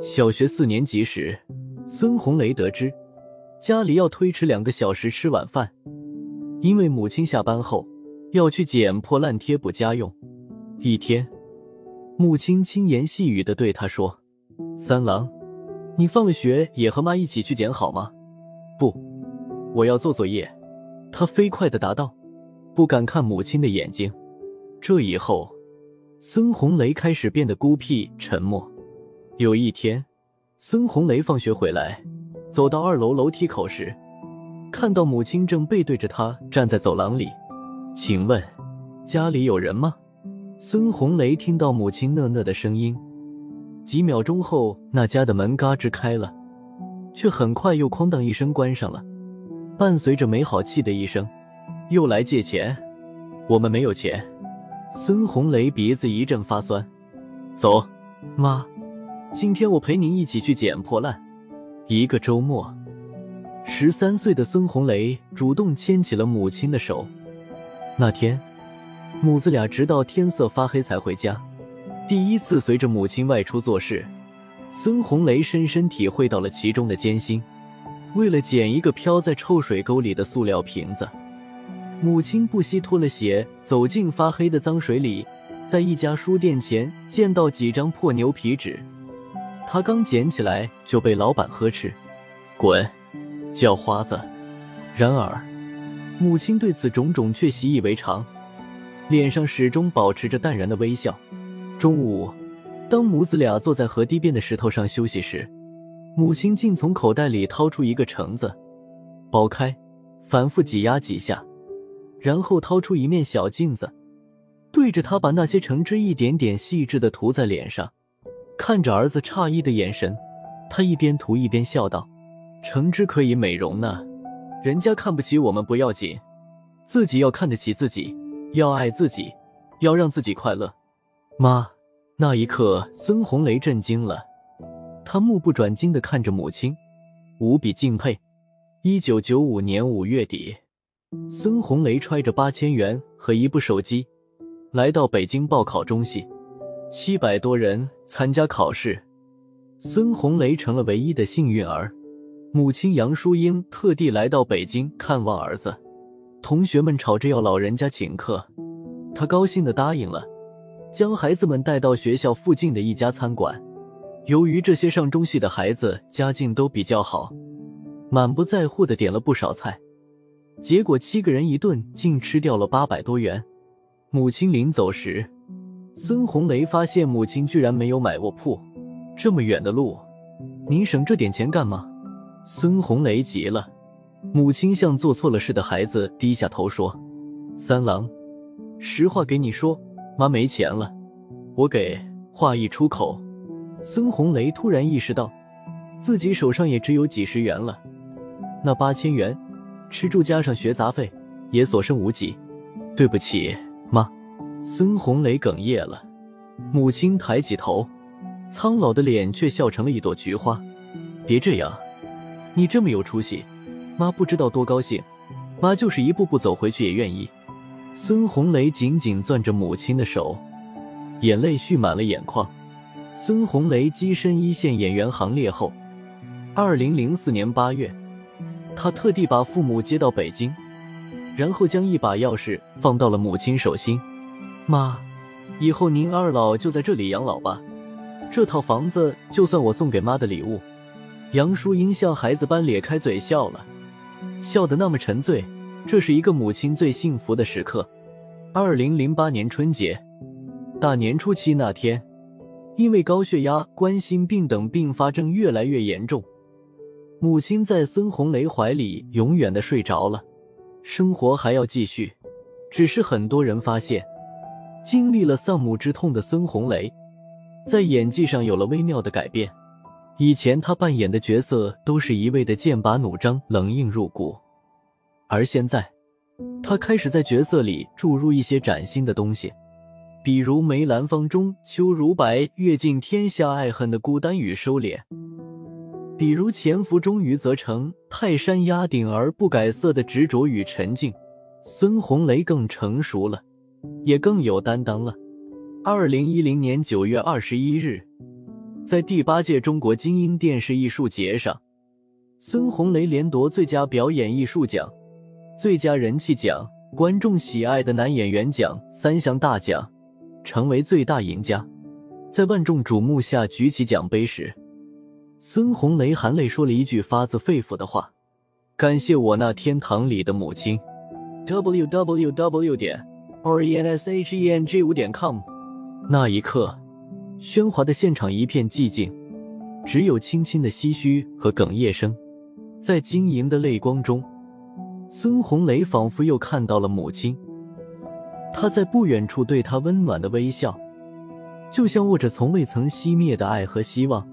小学四年级时，孙红雷得知家里要推迟两个小时吃晚饭，因为母亲下班后要去捡破烂贴补家用。一天，母亲轻言细语的对他说：“三郎，你放了学也和妈一起去捡好吗？”“不，我要做作业。”他飞快的答道，不敢看母亲的眼睛。这以后，孙红雷开始变得孤僻沉默。有一天，孙红雷放学回来，走到二楼楼梯口时，看到母亲正背对着他站在走廊里。请问，家里有人吗？孙红雷听到母亲讷讷的声音，几秒钟后，那家的门嘎吱开了，却很快又哐当一声关上了，伴随着没好气的一声：“又来借钱？我们没有钱。”孙红雷鼻子一阵发酸，走，妈。今天我陪您一起去捡破烂。一个周末，十三岁的孙红雷主动牵起了母亲的手。那天，母子俩直到天色发黑才回家。第一次随着母亲外出做事，孙红雷深深体会到了其中的艰辛。为了捡一个飘在臭水沟里的塑料瓶子，母亲不惜脱了鞋走进发黑的脏水里，在一家书店前见到几张破牛皮纸。他刚捡起来就被老板呵斥：“滚，叫花子！”然而，母亲对此种种却习以为常，脸上始终保持着淡然的微笑。中午，当母子俩坐在河堤边的石头上休息时，母亲竟从口袋里掏出一个橙子，剥开，反复挤压几下，然后掏出一面小镜子，对着他把那些橙汁一点点细致的涂在脸上。看着儿子诧异的眼神，他一边涂一边笑道：“橙汁可以美容呢，人家看不起我们不要紧，自己要看得起自己，要爱自己，要让自己快乐。”妈，那一刻，孙红雷震惊了，他目不转睛的看着母亲，无比敬佩。一九九五年五月底，孙红雷揣着八千元和一部手机，来到北京报考中戏。七百多人参加考试，孙红雷成了唯一的幸运儿。母亲杨淑英特地来到北京看望儿子，同学们吵着要老人家请客，他高兴的答应了，将孩子们带到学校附近的一家餐馆。由于这些上中戏的孩子家境都比较好，满不在乎的点了不少菜，结果七个人一顿竟吃掉了八百多元。母亲临走时。孙红雷发现母亲居然没有买卧铺，这么远的路，你省这点钱干嘛？孙红雷急了。母亲向做错了事的孩子低下头说：“三郎，实话给你说，妈没钱了，我给。”话一出口，孙红雷突然意识到，自己手上也只有几十元了，那八千元，吃住加上学杂费，也所剩无几。对不起，妈。孙红雷哽咽了，母亲抬起头，苍老的脸却笑成了一朵菊花。别这样，你这么有出息，妈不知道多高兴。妈就是一步步走回去也愿意。孙红雷紧紧攥着母亲的手，眼泪蓄满了眼眶。孙红雷跻身一线演员行列后，二零零四年八月，他特地把父母接到北京，然后将一把钥匙放到了母亲手心。妈，以后您二老就在这里养老吧。这套房子就算我送给妈的礼物。杨淑英像孩子般咧开嘴笑了，笑得那么沉醉。这是一个母亲最幸福的时刻。二零零八年春节，大年初七那天，因为高血压、冠心病等并发症越来越严重，母亲在孙红雷怀里永远的睡着了。生活还要继续，只是很多人发现。经历了丧母之痛的孙红雷，在演技上有了微妙的改变。以前他扮演的角色都是一味的剑拔弩张、冷硬入骨，而现在，他开始在角色里注入一些崭新的东西，比如梅兰芳中秋如白阅尽天下爱恨的孤单与收敛，比如潜伏中余则成泰山压顶而不改色的执着与沉静。孙红雷更成熟了。也更有担当了。二零一零年九月二十一日，在第八届中国金鹰电视艺术节上，孙红雷连夺最佳表演艺术奖、最佳人气奖、观众喜爱的男演员奖三项大奖，成为最大赢家。在万众瞩目下举起奖杯时，孙红雷含泪说了一句发自肺腑的话：“感谢我那天堂里的母亲。” w w w 点 o r e n s h e n g 五点 com。那一刻，喧哗的现场一片寂静，只有轻轻的唏嘘和哽咽声。在晶莹的泪光中，孙红雷仿佛又看到了母亲，他在不远处对他温暖的微笑。就像握着从未曾熄灭的爱和希望，